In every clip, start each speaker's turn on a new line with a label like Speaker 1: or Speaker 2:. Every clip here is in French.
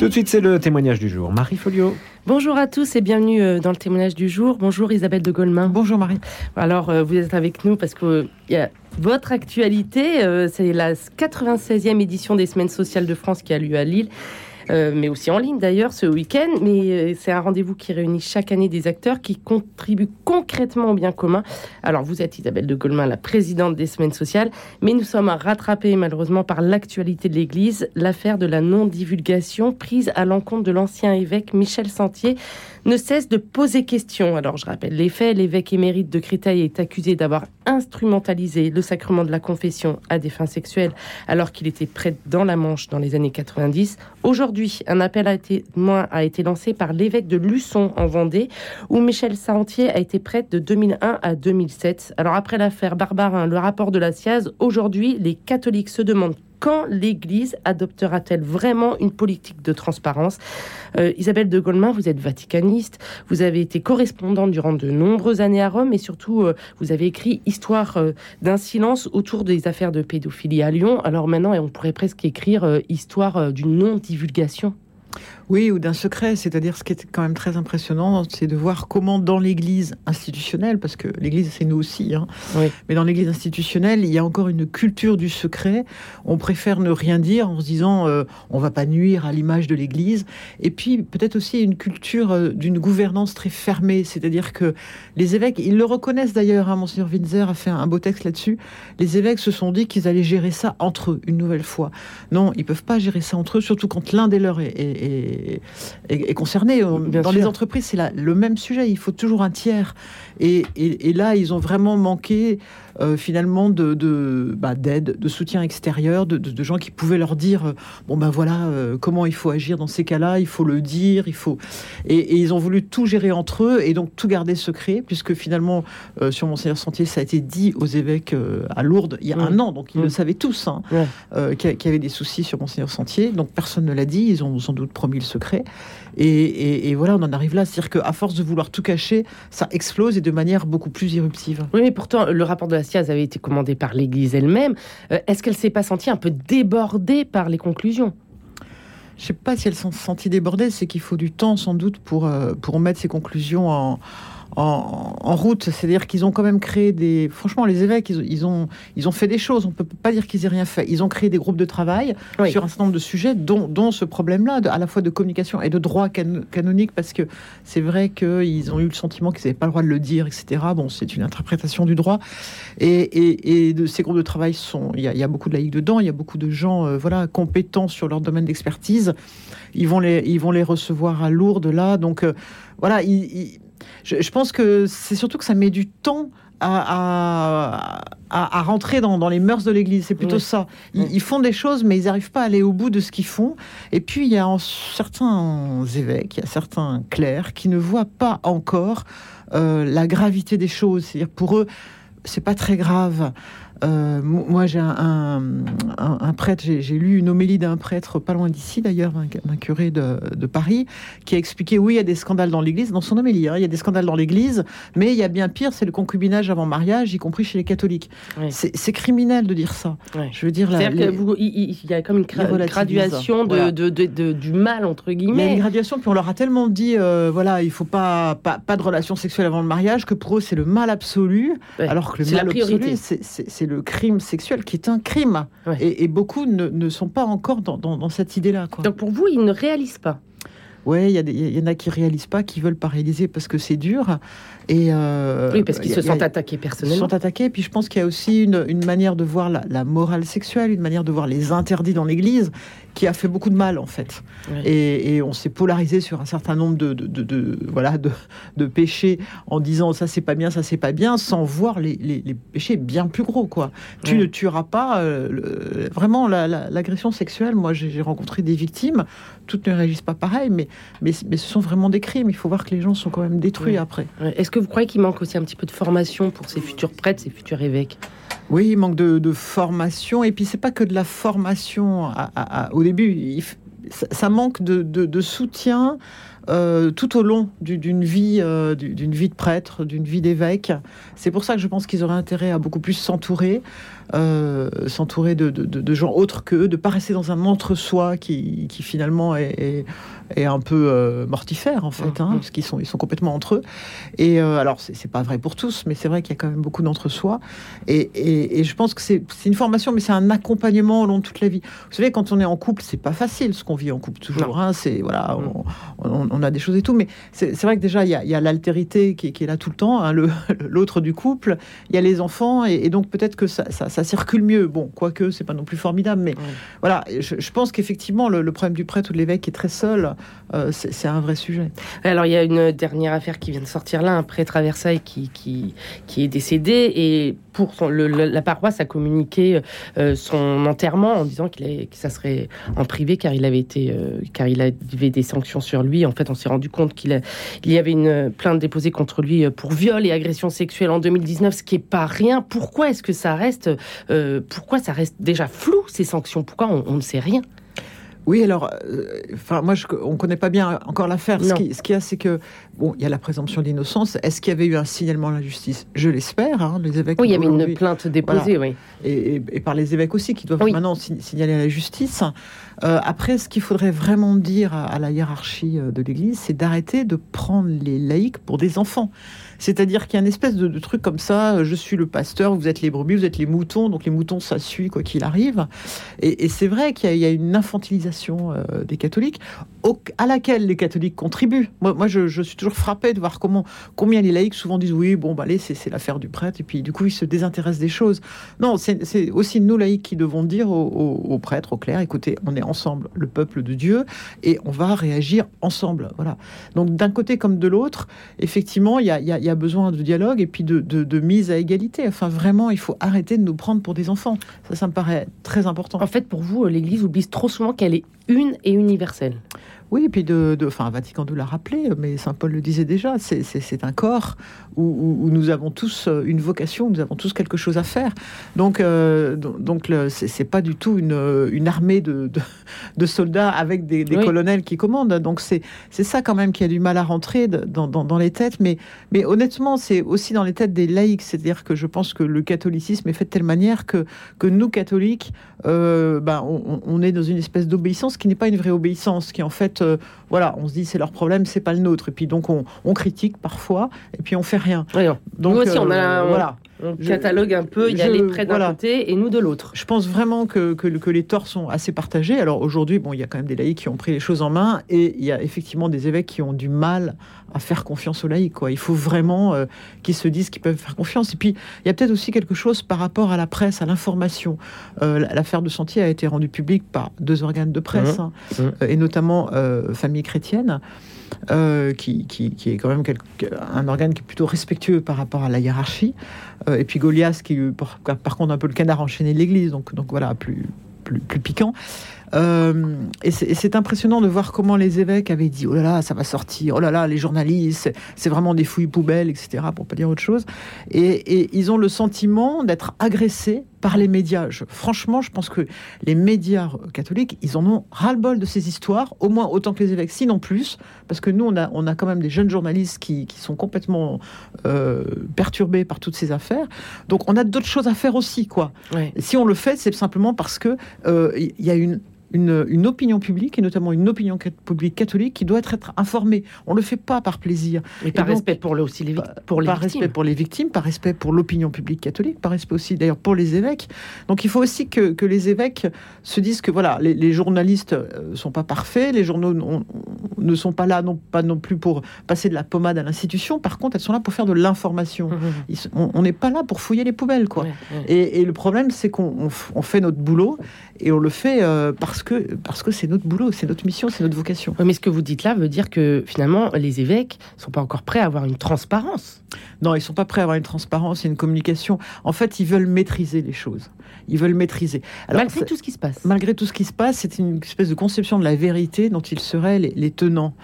Speaker 1: Tout de suite, c'est le témoignage du jour. Marie Folio.
Speaker 2: Bonjour à tous et bienvenue euh, dans le témoignage du jour. Bonjour Isabelle de Golemin.
Speaker 3: Bonjour Marie.
Speaker 2: Alors, euh, vous êtes avec nous parce que il y a votre actualité. euh, c'est la 96e édition des Semaines sociales de France qui a lieu à Lille. Euh, mais aussi en ligne d'ailleurs ce week-end. Mais euh, c'est un rendez-vous qui réunit chaque année des acteurs qui contribuent concrètement au bien commun. Alors vous êtes Isabelle de Golemin, la présidente des Semaines sociales, mais nous sommes rattrapés malheureusement par l'actualité de l'Église, l'affaire de la non-divulgation prise à l'encontre de l'ancien évêque Michel Sentier ne cesse de poser question. Alors je rappelle les faits, l'évêque émérite de Créteil est accusé d'avoir instrumentalisé le sacrement de la confession à des fins sexuelles alors qu'il était prêtre dans la Manche dans les années 90. Aujourd'hui, un appel a été lancé par l'évêque de Luçon en Vendée où Michel Sentier a été prêtre de 2001 à 2007. Alors après l'affaire Barbarin, le rapport de la SIAZ, aujourd'hui les catholiques se demandent quand l'Église adoptera-t-elle vraiment une politique de transparence Euh, Isabelle de Golemin, vous êtes vaticaniste, vous avez été correspondante durant de nombreuses années à Rome et surtout euh, vous avez écrit Histoire euh, d'un silence autour des affaires de pédophilie à Lyon. Alors maintenant, on pourrait presque écrire Histoire d'une non-divulgation.
Speaker 3: Oui, ou d'un secret, c'est-à-dire ce qui est quand même très impressionnant, c'est de voir comment dans l'Église institutionnelle, parce que l'Église c'est nous aussi, hein,
Speaker 2: Oui.
Speaker 3: mais dans l'Église institutionnelle, il y a encore une culture du secret. On préfère ne rien dire en se disant euh, on va pas nuire à l'image de l'Église. Et puis peut-être aussi une culture euh, d'une gouvernance très fermée, c'est-à-dire que les évêques, ils le reconnaissent d'ailleurs, hein, Monseigneur Winzer a fait un, beau texte là-dessus. Les évêques se sont dit qu'ils allaient gérer ça entre eux une nouvelle fois. Non, ils peuvent pas gérer ça entre eux, surtout quand l'un des leurs est, est- est- est- est concerné.
Speaker 2: Bien
Speaker 3: Dans
Speaker 2: sûr.
Speaker 3: les entreprises, c'est le même sujet. Il faut toujours un tiers. Et, et- et là, ils ont vraiment manqué euh, finalement de de- bah, d'aide, de soutien extérieur, de, de- de gens qui pouvaient leur dire euh, bon ben voilà euh, comment il faut agir dans ces cas-là. Il faut le dire. Il faut. Et, et ils ont voulu tout gérer entre eux et donc tout garder secret, puisque finalement euh, sur Monseigneur Sentier, ça a été dit aux évêques à Lourdes il y a
Speaker 2: Mm.
Speaker 3: un an, donc ils le savaient tous. hein qu'il y avait des soucis sur Monseigneur Sentier. Donc personne ne l'a dit, ils ont sans doute promis le secret. Et, et- et voilà, on en arrive là. C'est-à-dire qu'à force de vouloir tout cacher, ça explose et de manière beaucoup plus irruptive.
Speaker 2: Oui, mais pourtant, le rapport de la SIAZ avait été commandé par l'Église elle-même. Euh, Est-ce qu'elle s'est pas sentie un peu débordée par les conclusions?
Speaker 3: Je sais pas si elles sont senties débordées, c'est qu'il faut du temps sans doute pour, euh, pour mettre ces conclusions en, en, en route. C'est-à-dire qu'ils ont quand même créé des... Franchement, les évêques, ils, ils ont, ils ont fait des choses. On peut pas dire qu'ils aient rien fait. Ils ont créé des groupes de travail
Speaker 2: Oui.
Speaker 3: sur un certain nombre de sujets, dont, dont ce problème-là, à la fois de communication et de droit can- canonique, parce que c'est vrai qu'ils ont eu le sentiment qu'ils n'avaient pas le droit de le dire, etc. Bon, c'est une interprétation du droit. Et, et- et de ces groupes de travail, sont, il y, a, il y a beaucoup de laïcs dedans, il y a beaucoup de gens euh, voilà, compétents sur leur domaine d'expertise. Ils, vont les- ils vont les recevoir à Lourdes, là. Donc, euh, voilà, ils- ils- je, je pense que c'est surtout que ça met du temps à, à- rentrer dans, dans les mœurs de l'Église. C'est plutôt
Speaker 2: Oui.
Speaker 3: ça. Ils,
Speaker 2: Oui.
Speaker 3: ils font des choses, mais ils n'arrivent pas à aller au bout de ce qu'ils font. Et puis, il y a en- certains évêques, il y a certains clercs qui ne voient pas encore euh, la gravité des choses. C'est-à-dire, pour eux, c'est pas très grave. Euh, mo- moi, j'ai un, un- un- un prêtre, j'ai lu une homélie d'un prêtre pas loin d'ici, d'ailleurs, d'un curé de, de Paris, qui a expliqué oui, il y a des scandales dans l'Église, dans son homélie, hein, il y a des scandales dans l'Église, mais il y a bien pire, c'est le concubinage avant mariage, y compris chez les catholiques.
Speaker 2: Oui.
Speaker 3: C'est criminel de dire ça.
Speaker 2: Ouais.
Speaker 3: Je veux dire, la-
Speaker 2: C'est-à-dire
Speaker 3: les-
Speaker 2: que vous- il il- il y a comme une cra- graduation de,
Speaker 3: Voilà.
Speaker 2: de- de- de- du mal entre
Speaker 3: il y a une
Speaker 2: guillemets.
Speaker 3: graduation, puis on leur a tellement dit, euh, voilà, il faut pas, pas, pas de relation sexuelle avant le mariage, que pour eux c'est le mal absolu,
Speaker 2: Ouais.
Speaker 3: alors que le
Speaker 2: C'est la
Speaker 3: mal
Speaker 2: priorité.
Speaker 3: absolu, c'est le crime sexuel qui est un crime.
Speaker 2: Ouais.
Speaker 3: Et, et beaucoup ne, ne sont pas encore dans, dans- dans cette idée-là. quoi.
Speaker 2: Donc pour vous, ils ne réalisent pas.
Speaker 3: Ouais, il y, y en a qui réalisent pas, qui veulent pas réaliser parce que c'est dur. Et euh,
Speaker 2: oui, parce qu'ils se
Speaker 3: y a-
Speaker 2: sentent attaqués
Speaker 3: ils se
Speaker 2: personnellement.
Speaker 3: sont attaqués. Puis je pense qu'il y a aussi une, une manière de voir la, la morale sexuelle, une manière de voir les interdits dans l'Église qui a fait beaucoup de mal en fait. Et, et on s'est polarisé sur un certain nombre de, de, de- de- voilà de, péchés en disant ça c'est pas bien, ça c'est pas bien, sans voir les, les- les péchés bien plus gros quoi. Tu ne tueras pas euh, le- vraiment la- la- l'agression sexuelle. Moi j'ai rencontré des victimes, toutes ne réagissent pas pareil, mais, mais mais ce sont vraiment des crimes. Il faut voir que les gens sont quand même détruits après.
Speaker 2: Est-ce que vous croyez qu'il manque aussi un petit peu de formation pour ces futurs prêtres, ces futurs évêques?
Speaker 3: Oui, il manque de, formation. Et puis, c'est pas que de la formation au début. Ça, manque de, soutien euh, tout au long du- d'une vie, euh, du- d'une vie de prêtre, d'une vie d'évêque. C'est pour ça que je pense qu'ils auraient intérêt à beaucoup plus s'entourer. Euh, s'entourer de, de, de, gens autres qu'eux, de pas rester dans un entre-soi qui, qui, finalement est, est, un peu euh, mortifère en fait, hein, mm-hmm. parce qu'ils sont, ils sont complètement entre eux. Et euh, alors c'est pas vrai pour tous, mais c'est vrai qu'il y a quand même beaucoup d'entre-soi. Et, et, et, je pense que c'est une formation, mais c'est un accompagnement au long de toute la vie. Vous savez, quand on est en couple, c'est pas facile ce qu'on vit en couple toujours. Hein, c'est voilà, mm. on, on, a des choses et tout, mais c'est vrai que déjà il y a, y a l'altérité qui, qui, est là tout le temps, hein, l'autre du couple, il y a les enfants, et, et donc peut-être que ça, ça, ça, circule mieux. Bon, quoique c'est pas non plus formidable, mais voilà, je, je pense qu'effectivement le, le, problème du prêtre ou de l'évêque est très seul, euh, c'est un vrai sujet.
Speaker 2: Alors il y a une dernière affaire qui vient de sortir là, un prêtre à Versailles qui, qui, qui est décédé et pour son, le, la paroisse a communiqué euh, son enterrement en disant qu'il que ça serait en privé car il avait été euh, car il avait des sanctions sur lui. En fait, on s'est rendu compte qu'il il y avait une plainte déposée contre lui pour viol et agression sexuelle en 2019, ce qui est pas rien. Pourquoi est-ce que ça reste euh, pourquoi ça reste déjà flou ces sanctions? Pourquoi on, on ne sait rien?
Speaker 3: Oui, alors, euh, enfin, moi, je, on connaît pas bien encore l'affaire. Ce qu'il qui y a, c'est que bon, il y a la présomption d'innocence. Est-ce qu'il y avait eu un signalement à la justice? Je l'espère. Hein, les évêques.
Speaker 2: Oui, il y avait une plainte déposée, oui.
Speaker 3: Et, et, et, par les évêques aussi, qui doivent oui. maintenant signaler à la justice. Euh, après, ce qu'il faudrait vraiment dire à, à la hiérarchie euh, de l'Église, c'est d'arrêter de prendre les laïcs pour des enfants. C'est-à-dire qu'il y a une espèce de, de, truc comme ça, je suis le pasteur, vous êtes les brebis, vous êtes les moutons, donc les moutons, ça suit quoi qu'il arrive. Et, et c'est vrai qu'il y, y, a une infantilisation euh, des catholiques au, à laquelle les catholiques contribuent. Moi, moi je, je, suis toujours frappée de voir comment, combien les laïcs souvent disent oui, bon, bah, allez, c'est l'affaire du prêtre, et puis du coup, ils se désintéressent des choses. Non, c'est aussi nous, laïcs, qui devons dire aux, prêtres, aux clercs, écoutez, on est ensemble, le peuple de Dieu, et on va réagir ensemble. Voilà. Donc d'un côté comme de l'autre, effectivement, il y a, besoin de dialogue et puis de, de, de, mise à égalité. Enfin, vraiment, il faut arrêter de nous prendre pour des enfants. Ça, ça me paraît très important.
Speaker 2: En fait, pour vous, l'Église oublie trop souvent qu'elle est une et universelle.
Speaker 3: Oui, et puis de, de, enfin, Vatican II l'a rappelé, mais Saint Paul le disait déjà, c'est un corps où, où, où, nous avons tous une vocation, nous avons tous quelque chose à faire. Donc, euh, donc c'est pas du tout une, une armée de, de, de, soldats avec des, des oui. colonels qui commandent. Donc c'est ça quand même qui a du mal à rentrer dans, dans, dans les têtes. Mais, mais honnêtement, c'est aussi dans les têtes des laïcs. C'est-à-dire que je pense que le catholicisme est fait de telle manière que, que nous, catholiques, euh, ben, on, on est dans une espèce d'obéissance qui n'est pas une vraie obéissance, qui en fait euh, voilà, on se dit c'est leur problème, c'est pas le nôtre. Et puis donc on, on, critique parfois, et puis on fait rien.
Speaker 2: Donc nous aussi, euh, on a voilà. On catalogue un peu, il y a les prêts d'un voilà. côté et nous de l'autre.
Speaker 3: Je pense vraiment que, que, que, les torts sont assez partagés. Alors aujourd'hui, bon, il y a quand même des laïcs qui ont pris les choses en main et il y a effectivement des évêques qui ont du mal à faire confiance aux laïcs. Quoi. Il faut vraiment euh, qu'ils se disent qu'ils peuvent faire confiance. Et puis, il y a peut-être aussi quelque chose par rapport à la presse, à l'information. Euh, L'affaire de Sentier a été rendue publique par deux organes de presse, mmh. Hein, mmh. Euh, et notamment euh, Famille chrétienne. Euh, qui, est quand même un organe qui est plutôt respectueux par rapport à la hiérarchie. Euh, et puis Goliath, qui par, par, contre un peu le canard enchaîné de l'Église, donc, voilà, plus piquant. Euh, et c'est impressionnant de voir comment les évêques avaient dit oh là là, ça va sortir, oh là là, les journalistes, c'est vraiment des fouilles poubelles, etc., pour pas dire autre chose. Et, et ils ont le sentiment d'être agressés par les médias. Je, franchement, je pense que les médias catholiques, ils en ont ras-le-bol de ces histoires, au moins autant que les évêques, sinon plus, parce que nous, on a, on a quand même des jeunes journalistes qui, qui sont complètement euh, perturbés par toutes ces affaires. Donc, on a d'autres choses à faire aussi, quoi. Si on le fait, c'est simplement parce que il euh, y a une une, une, opinion publique, et notamment une opinion publique catholique, qui doit être, être informée. On ne le fait pas par plaisir.
Speaker 2: Et par et donc, respect pour, le, aussi les, pour les
Speaker 3: par
Speaker 2: victimes.
Speaker 3: respect pour les victimes, par respect pour l'opinion publique catholique, par respect aussi d'ailleurs pour les évêques. Donc il faut aussi que, que les évêques se disent que voilà, les, les journalistes ne sont pas parfaits, les journaux on, ne sont pas là non, pas non plus pour passer de la pommade à l'institution, par contre elles sont là pour faire de l'information. Mmh. On n'est pas là pour fouiller les poubelles. Quoi. Et, et, le problème c'est qu'on on fait notre boulot et on le fait euh, parce que parce que c'est notre boulot, c'est notre mission, c'est notre vocation.
Speaker 2: Mais ce que vous dites là veut dire que finalement les évêques sont pas encore prêts à avoir une transparence.
Speaker 3: Non, ils sont pas prêts à avoir une transparence et une communication. En fait, ils veulent maîtriser les choses. Ils veulent maîtriser.
Speaker 2: Alors, malgré tout ce qui se passe.
Speaker 3: Malgré tout ce qui se passe, c'est une espèce de conception de la vérité dont ils seraient les, les tenants.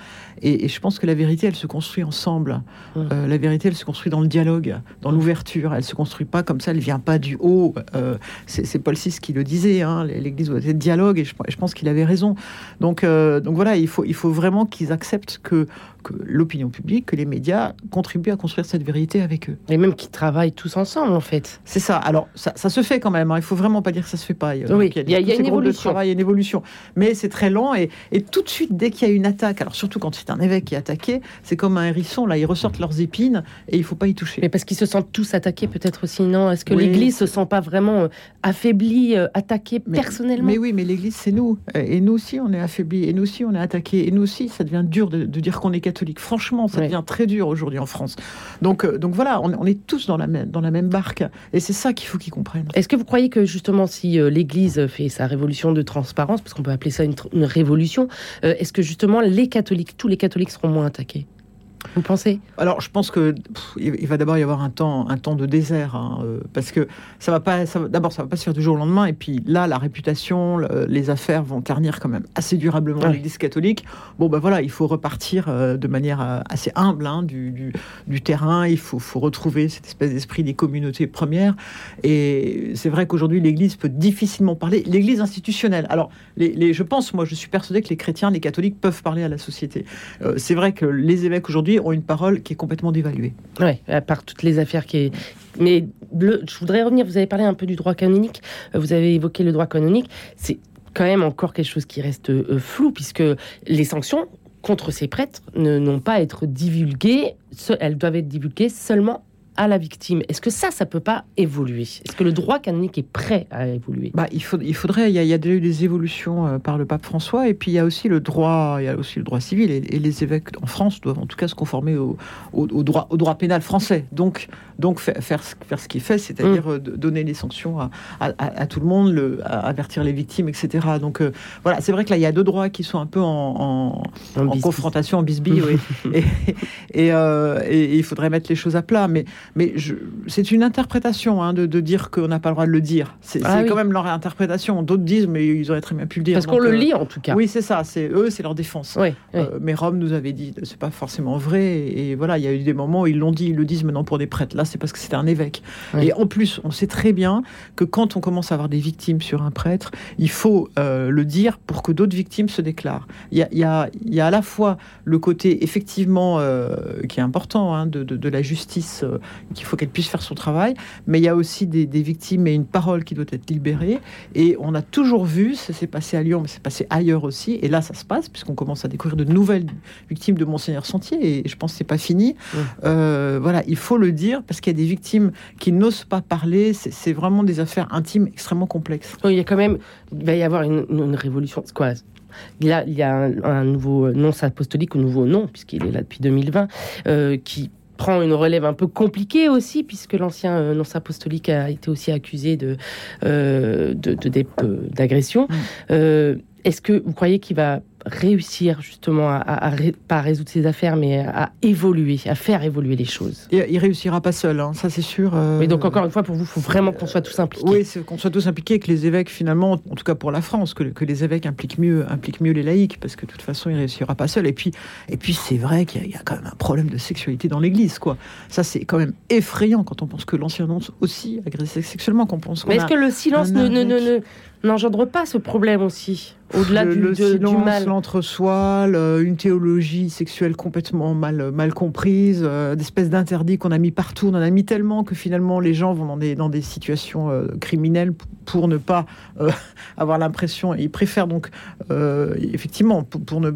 Speaker 3: Et, et je pense que la vérité, elle se construit ensemble. Euh, la vérité, elle se construit dans le dialogue, dans l'ouverture. Elle se construit pas comme ça, elle vient pas du haut. Euh, c'est Paul VI qui le disait, hein, l'Église doit être dialogue, et je, je pense qu'il avait raison. Donc, euh, donc voilà, il faut, il faut vraiment qu'ils acceptent que, que l'opinion publique, que les médias contribuent à construire cette vérité avec eux.
Speaker 2: Et même qui travaillent tous ensemble, en fait.
Speaker 3: C'est ça. Alors, ça, ça se fait quand même. hein. Il faut vraiment pas dire que ça se fait pas. Il y a,
Speaker 2: Oui,
Speaker 3: donc,
Speaker 2: il y a- y a
Speaker 3: ces
Speaker 2: une
Speaker 3: de
Speaker 2: évolution.
Speaker 3: travail, y une évolution. Mais c'est très lent. Et, et tout de suite, dès qu'il y a une attaque, alors surtout quand c'est un évêque qui est attaqué, c'est comme un hérisson. Là, ils ressortent leurs épines et il faut pas y toucher.
Speaker 2: Mais parce qu'ils se sentent tous attaqués, peut-être aussi, non Est-ce que
Speaker 3: Oui.
Speaker 2: l'Église se sent pas vraiment euh, affaiblie, euh, attaquée
Speaker 3: Mais-
Speaker 2: personnellement?
Speaker 3: Mais oui, mais l'Église, c'est nous. Et nous aussi, on est affaiblis. Et nous aussi, on est attaqués. Et nous aussi, ça devient dur de, de dire qu'on est catholique. Franchement, ça
Speaker 2: Ouais.
Speaker 3: devient très dur aujourd'hui en France. Donc, euh, donc voilà, on, on est tous dans la même, dans la même barque. Et c'est ça qu'il faut qu'ils comprennent.
Speaker 2: Est-ce que vous croyez que justement, si euh, l'Église fait sa révolution de transparence, parce qu'on peut appeler ça une, révolution, euh, est-ce que justement les catholiques, tous les catholiques seront moins attaqués Vous pensez?
Speaker 3: Alors, je pense que pff, il va d'abord y avoir un temps, un temps de désert, hein, euh, parce que ça va pas. D'abord, ça va pas se faire du jour au lendemain, et puis là, la réputation, le- les affaires vont ternir quand même assez durablement
Speaker 2: Ouais.
Speaker 3: l'Église catholique. Bon, ben voilà, il faut repartir euh, de manière euh, assez humble hein, du, du- du terrain. Il faut, faut retrouver cette espèce d'esprit des communautés premières. Et c'est vrai qu'aujourd'hui, l'Église peut difficilement parler. L'Église institutionnelle. Alors, les, les- je pense, moi, je suis persuadé que les chrétiens, les catholiques peuvent parler à la société. C'est vrai que les évêques aujourd'hui ont une parole qui est complètement dévaluée.
Speaker 2: Ouais, à part toutes les affaires qui. Mais je voudrais revenir. Vous avez parlé un peu du droit canonique. euh, Vous avez évoqué le droit canonique. C'est quand même encore quelque chose qui reste euh, flou puisque les sanctions contre ces prêtres n'ont pas à être divulguées. Elles doivent être divulguées seulement à la victime. Est-ce que ça, ça peut pas évoluer? Est-ce que le droit canonique est prêt à évoluer?
Speaker 3: Bah, il, faut, il faudrait. Il y, a, il y a déjà eu des évolutions euh, par le pape François, et puis il y a aussi le droit. Il y a aussi le droit civil, et, et les évêques en France doivent en tout cas se conformer au, au- au droit, au droit pénal français. Donc, donc faire, faire, ce- faire ce qu'il fait, c'est-à-dire euh, de- donner les sanctions à, à- à- à tout le monde, le, avertir les victimes, etc. Donc euh, voilà, c'est vrai que là, il y a deux droits qui sont un peu en, confrontation, en bisbille, oui. et, et, euh, et- et il faudrait mettre les choses à plat. Mais, mais c'est une interprétation hein, de, de dire qu'on n'a pas le droit de le dire. C'est
Speaker 2: Ah oui.
Speaker 3: quand même leur interprétation. D'autres disent, mais ils auraient très bien pu le dire.
Speaker 2: Parce qu'on le
Speaker 3: euh,
Speaker 2: lit en tout cas.
Speaker 3: Oui, c'est ça. C'est eux, c'est leur défense.
Speaker 2: Oui, oui.
Speaker 3: Euh, mais Rome nous avait dit, c'est pas forcément vrai. Et, voilà, il y a eu des moments où ils l'ont dit, ils le disent maintenant pour des prêtres. Là, c'est parce que c'était un évêque. Et en plus, on sait très bien que quand on commence à avoir des victimes sur un prêtre, il faut euh, le dire pour que d'autres victimes se déclarent. Il y a, y a- y a à la fois le côté effectivement euh, qui est important hein, de, de- de la justice, qu'il faut qu'elle puisse faire son travail, mais il y a aussi des, des victimes et une parole qui doit être libérée. Et on a toujours vu, ça s'est passé à Lyon, mais c'est passé ailleurs aussi, et là ça se passe, puisqu'on commence à découvrir de nouvelles victimes de Monseigneur Sentier, et je pense que c'est pas fini. Euh, voilà, il faut le dire, parce qu'il y a des victimes qui n'osent pas parler, c'est vraiment des affaires intimes extrêmement complexes.
Speaker 2: Il y a quand même, il va y avoir une, révolution. C'est quoi? Il y, a, il y a un, un nouveau nonce apostolique, un nouveau nom, puisqu'il est là depuis 2020, euh, qui prend une relève un peu compliquée aussi, puisque l'ancien euh, nonce apostolique a été aussi accusé de, euh, de, de- d'ép- euh, d'agression.
Speaker 3: Mm.
Speaker 2: Est-ce que vous croyez qu'il va réussir justement à, à- à ré- pas à résoudre ses affaires, mais à évoluer, à faire évoluer les choses
Speaker 3: Et il réussira pas seul, hein, ça c'est sûr. euh,
Speaker 2: Mais donc encore une fois, pour vous, il faut vraiment qu'on soit tous impliqués.
Speaker 3: Oui, c'est qu'on soit tous impliqués, que les évêques, finalement, en tout cas pour la France, que, que les évêques impliquent mieux, impliquent mieux les laïcs, parce que de toute façon, il réussira pas seul. Et puis, et puis c'est vrai qu'il y, a- il y a quand même un problème de sexualité dans l'Église, quoi. Ça, c'est quand même effrayant quand on pense que l'ancien nonce aussi agressé sexuellement, qu'on pense qu'on
Speaker 2: Mais est-ce que le silence ne, ne, ne- ne- n'engendre pas ce problème aussi Au-delà du,
Speaker 3: le
Speaker 2: de- du
Speaker 3: silence,
Speaker 2: mal
Speaker 3: l'entre-soi, le- une théologie sexuelle complètement mal, mal comprise, euh, d'espèces d'interdits qu'on a mis partout. On en a mis tellement que finalement les gens vont dans des, dans des situations euh, criminelles pour ne pas euh, avoir l'impression. Ils préfèrent donc, euh, effectivement, pour, pour ne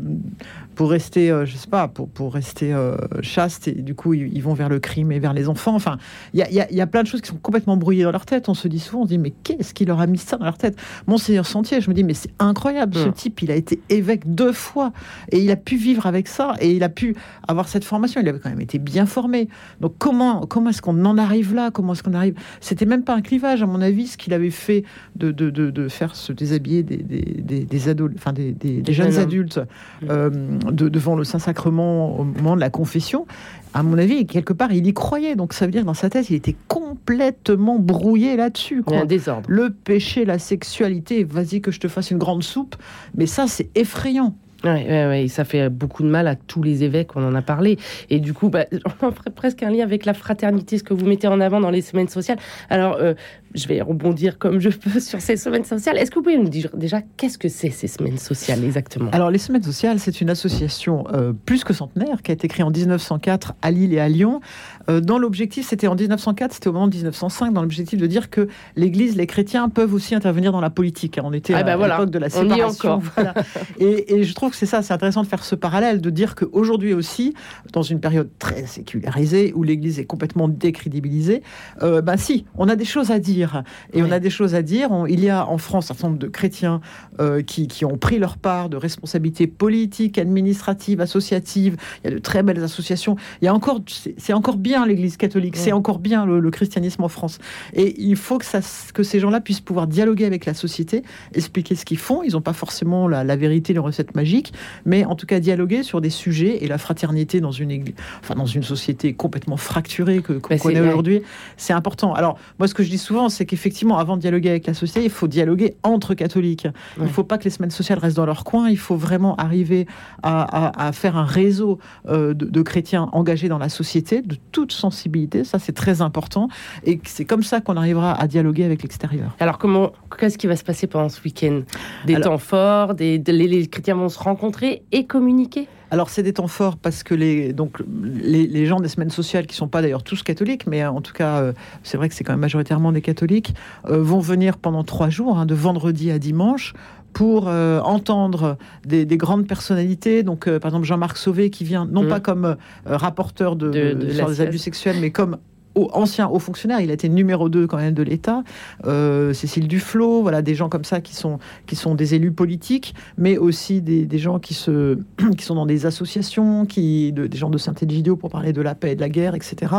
Speaker 3: pour rester, je sais pas, pour, pour rester chaste, et du coup, ils, ils vont vers le crime et vers les enfants. Enfin, il y a, il y a- y a plein de choses qui sont complètement brouillées dans leur tête. On se dit souvent, on se dit, mais qu'est-ce qui leur a mis ça dans leur tête? Monseigneur Sentier, je me dis, mais c'est incroyable, ce
Speaker 2: Mm.
Speaker 3: type, il a été évêque deux fois, et il a pu vivre avec ça, et il a pu avoir cette formation, il avait quand même été bien formé. Donc comment, comment est-ce qu'on en arrive là? Comment est-ce qu'on arrive? C'était même pas un clivage, à mon avis, ce qu'il avait fait de, de, de, de faire se déshabiller des, des, des, des ados, enfin des, des- des
Speaker 2: Des
Speaker 3: jeunes adultes
Speaker 2: Mm.
Speaker 3: euh, de- devant le Saint-Sacrement au moment de la confession. À mon avis, quelque part, il y croyait. Donc ça veut dire que dans sa tête, il était complètement brouillé là-dessus.
Speaker 2: Il y a
Speaker 3: quoi.
Speaker 2: un désordre.
Speaker 3: Le péché, la sexualité, vas-y que je te fasse une grande soupe. Mais ça, c'est effrayant.
Speaker 2: Oui, ouais, ouais, ça fait beaucoup de mal à tous les évêques, on en a parlé. Et du coup, bah, on ferait presque un lien avec la fraternité, ce que vous mettez en avant dans les semaines sociales. Alors, euh, je vais rebondir comme je peux sur ces semaines sociales. Est-ce que vous pouvez nous dire déjà qu'est-ce que c'est ces semaines sociales exactement?
Speaker 3: Alors, les semaines sociales, c'est une association euh, plus que centenaire qui a été créée en 1904 à Lille et à Lyon. Euh, dans l'objectif, c'était en 1904, c'était au moment de 1905, dans l'objectif de dire que l'Église, les chrétiens peuvent aussi intervenir dans la politique. On était
Speaker 2: Ah bah
Speaker 3: à
Speaker 2: voilà,
Speaker 3: l'époque de la séparation.
Speaker 2: encore.
Speaker 3: Voilà. Et, et je trouve que c'est ça, c'est intéressant de faire ce parallèle, de dire qu'aujourd'hui aussi, dans une période très sécularisée, où l'Église est complètement décrédibilisée, euh, bah si, on a des choses à dire. Et on a des choses à dire. On- il y a en France un certain nombre de chrétiens euh, qui, qui ont pris leur part de responsabilités politiques, administratives, associatives. Il y a de très belles associations. Il y a encore, c'est encore bien l'Église catholique, c'est encore bien le, le christianisme en France. Et il faut que, ça, que ces gens-là puissent pouvoir dialoguer avec la société, expliquer ce qu'ils font. Ils n'ont pas forcément la, la vérité, les recettes magiques, mais en tout cas dialoguer sur des sujets et la fraternité dans une, église, enfin, dans une société complètement fracturée que- qu'on
Speaker 2: Bah,
Speaker 3: connaît aujourd'hui, c'est important. Alors, moi, ce que je dis souvent, c'est qu'effectivement, avant de dialoguer avec la société, il faut dialoguer entre catholiques. Il
Speaker 2: Ouais.
Speaker 3: ne faut pas que les semaines sociales restent dans leur coin. Il faut vraiment arriver à, à- à faire un réseau euh, de, de chrétiens engagés dans la société, de toute sensibilité. Ça, c'est très important. Et c'est comme ça qu'on arrivera à dialoguer avec l'extérieur.
Speaker 2: Alors, comment, qu'est-ce qui va se passer pendant ce week-end? Des
Speaker 3: Alors-
Speaker 2: temps forts, des, des- les, les chrétiens vont se rencontrer et communiquer?
Speaker 3: Alors, c'est des temps forts parce que les, donc, les, les gens des semaines sociales, qui sont pas d'ailleurs tous catholiques, mais euh, en tout cas, euh, c'est vrai que c'est quand même majoritairement des catholiques, euh, vont venir pendant trois jours, hein, de vendredi à dimanche, pour euh, entendre des, des grandes personnalités. Donc, euh, par exemple, Jean-Marc Sauvé qui vient, non
Speaker 2: Mhm.
Speaker 3: pas comme euh, rapporteur de,
Speaker 2: De- de
Speaker 3: sur
Speaker 2: la
Speaker 3: les abus sexuels, mais comme haut- ancien haut fonctionnaire, il a été numéro 2 quand même de l'État, Euh, Cécile Duflot, voilà des gens comme ça qui sont, qui sont des élus politiques, mais aussi des, des gens qui, se, qui sont dans des associations, qui, de- des gens de Saint-Égidio pour parler de la paix et de la guerre, etc.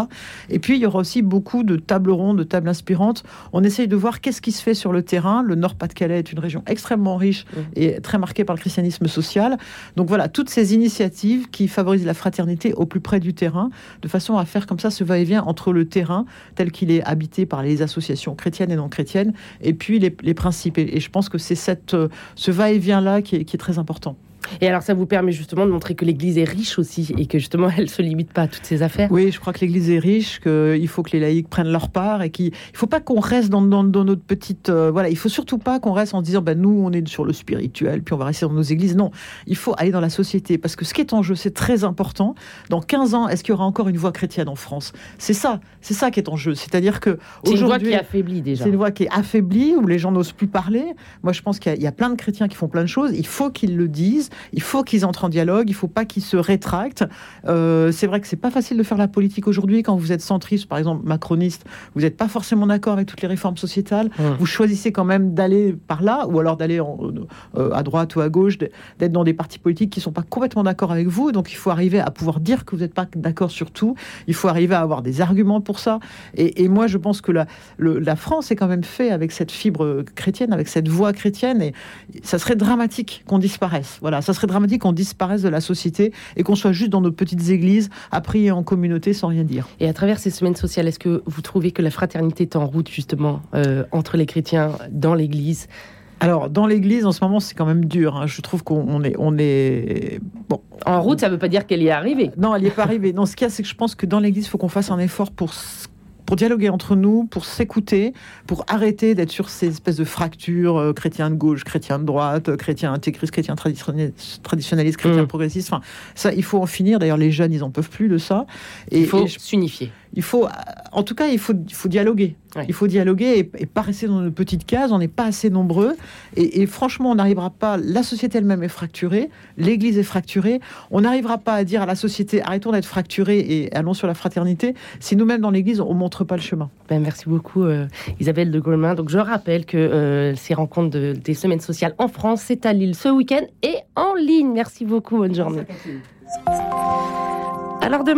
Speaker 3: Et puis il y aura aussi beaucoup de tables rondes, de tables inspirantes. On essaye de voir qu'est-ce qui se fait sur le terrain. Le Nord-Pas-de-Calais est une région extrêmement riche
Speaker 2: Mhm.
Speaker 3: et très marquée par le christianisme social. Donc voilà, toutes ces initiatives qui favorisent la fraternité au plus près du terrain, de façon à faire comme ça ce va-et-vient entre le terrain tel qu'il est habité par les associations chrétiennes et non chrétiennes, et puis les, principes. Et, je pense que c'est euh, ce va-et-vient-là qui est très important.
Speaker 2: Et alors, ça vous permet justement de montrer que l'Église est riche aussi et que justement, elle se limite pas à toutes ces affaires.
Speaker 3: Oui, je crois que l'Église est riche, qu'il faut que les laïcs prennent leur part et qu'il ne faut pas qu'on reste dans, dans, dans notre petite... euh, voilà, il faut surtout pas qu'on reste en se disant, ben, nous, on est sur le spirituel, puis on va rester dans nos églises. Non, il faut aller dans la société, parce que ce qui est en jeu, c'est très important. Dans 15 ans, est-ce qu'il y aura encore une voix chrétienne en France? C'est ça, c'est ça qui est en jeu. C'est-à-dire que
Speaker 2: C'est une voix qui affaiblit déjà.
Speaker 3: C'est une voix qui est affaiblie, où les gens n'osent plus parler. Moi, je pense qu'il y a plein de chrétiens qui font plein de choses. Il faut qu'ils le disent. Il faut qu'ils entrent en dialogue. Il ne faut pas qu'ils se rétractent. Euh, c'est vrai que c'est pas facile de faire la politique aujourd'hui quand vous êtes centriste, par exemple macroniste. Vous n'êtes pas forcément d'accord avec toutes les réformes sociétales. Vous choisissez quand même d'aller par là, ou alors d'aller euh, à droite ou à gauche, d'être dans des partis politiques qui sont pas complètement d'accord avec vous. Donc, il faut arriver à pouvoir dire que vous n'êtes pas d'accord sur tout. Il faut arriver à avoir des arguments pour ça. Et, et moi, je pense que la, le- la France est quand même fait avec cette fibre chrétienne, avec cette voix chrétienne. Et ça serait dramatique qu'on disparaisse. Voilà, ça serait dramatique qu'on disparaisse de la société et qu'on soit juste dans nos petites églises, à prier en communauté sans rien dire.
Speaker 2: Et à travers ces semaines sociales, est-ce que vous trouvez que la fraternité est en route justement euh, entre les chrétiens dans l'Église?
Speaker 3: Alors, dans l'église, en ce moment, c'est quand même dur. hein. Je trouve qu'on on est, on est. Bon.
Speaker 2: En route, ça ne veut pas dire qu'elle y est arrivée.
Speaker 3: Non, elle n'y est pas arrivée. Non, ce qu'il y a, c'est que je pense que dans l'église, il faut qu'on fasse un effort pour. Pour dialoguer entre nous, pour s'écouter, pour arrêter d'être sur ces espèces de fractures euh, chrétien de gauche, chrétien de droite, euh, chrétien intégriste, chrétien traditionnel- traditionnaliste, chrétien
Speaker 2: Mm.
Speaker 3: progressiste. Enfin, ça, il faut en finir. D'ailleurs, les jeunes, ils en peuvent plus de ça. Et,
Speaker 2: Il faut s'unifier.
Speaker 3: Il faut, en tout cas, il faut, il faut dialoguer.
Speaker 2: Ouais.
Speaker 3: Il faut dialoguer et, et pas rester dans nos petites cases. On n'est pas assez nombreux. Et, et franchement, on n'arrivera pas. La société elle-même est fracturée. L'Église est fracturée. On n'arrivera pas à dire à la société arrêtons d'être fracturés et allons sur la fraternité si nous-mêmes dans l'Église on montre pas le chemin.
Speaker 2: Ben, merci beaucoup euh, Isabelle de Gourmain. Donc je rappelle que euh, ces rencontres de- des semaines sociales en France, c'est à Lille ce week-end et en ligne. Merci beaucoup, bonne journée. Alors demain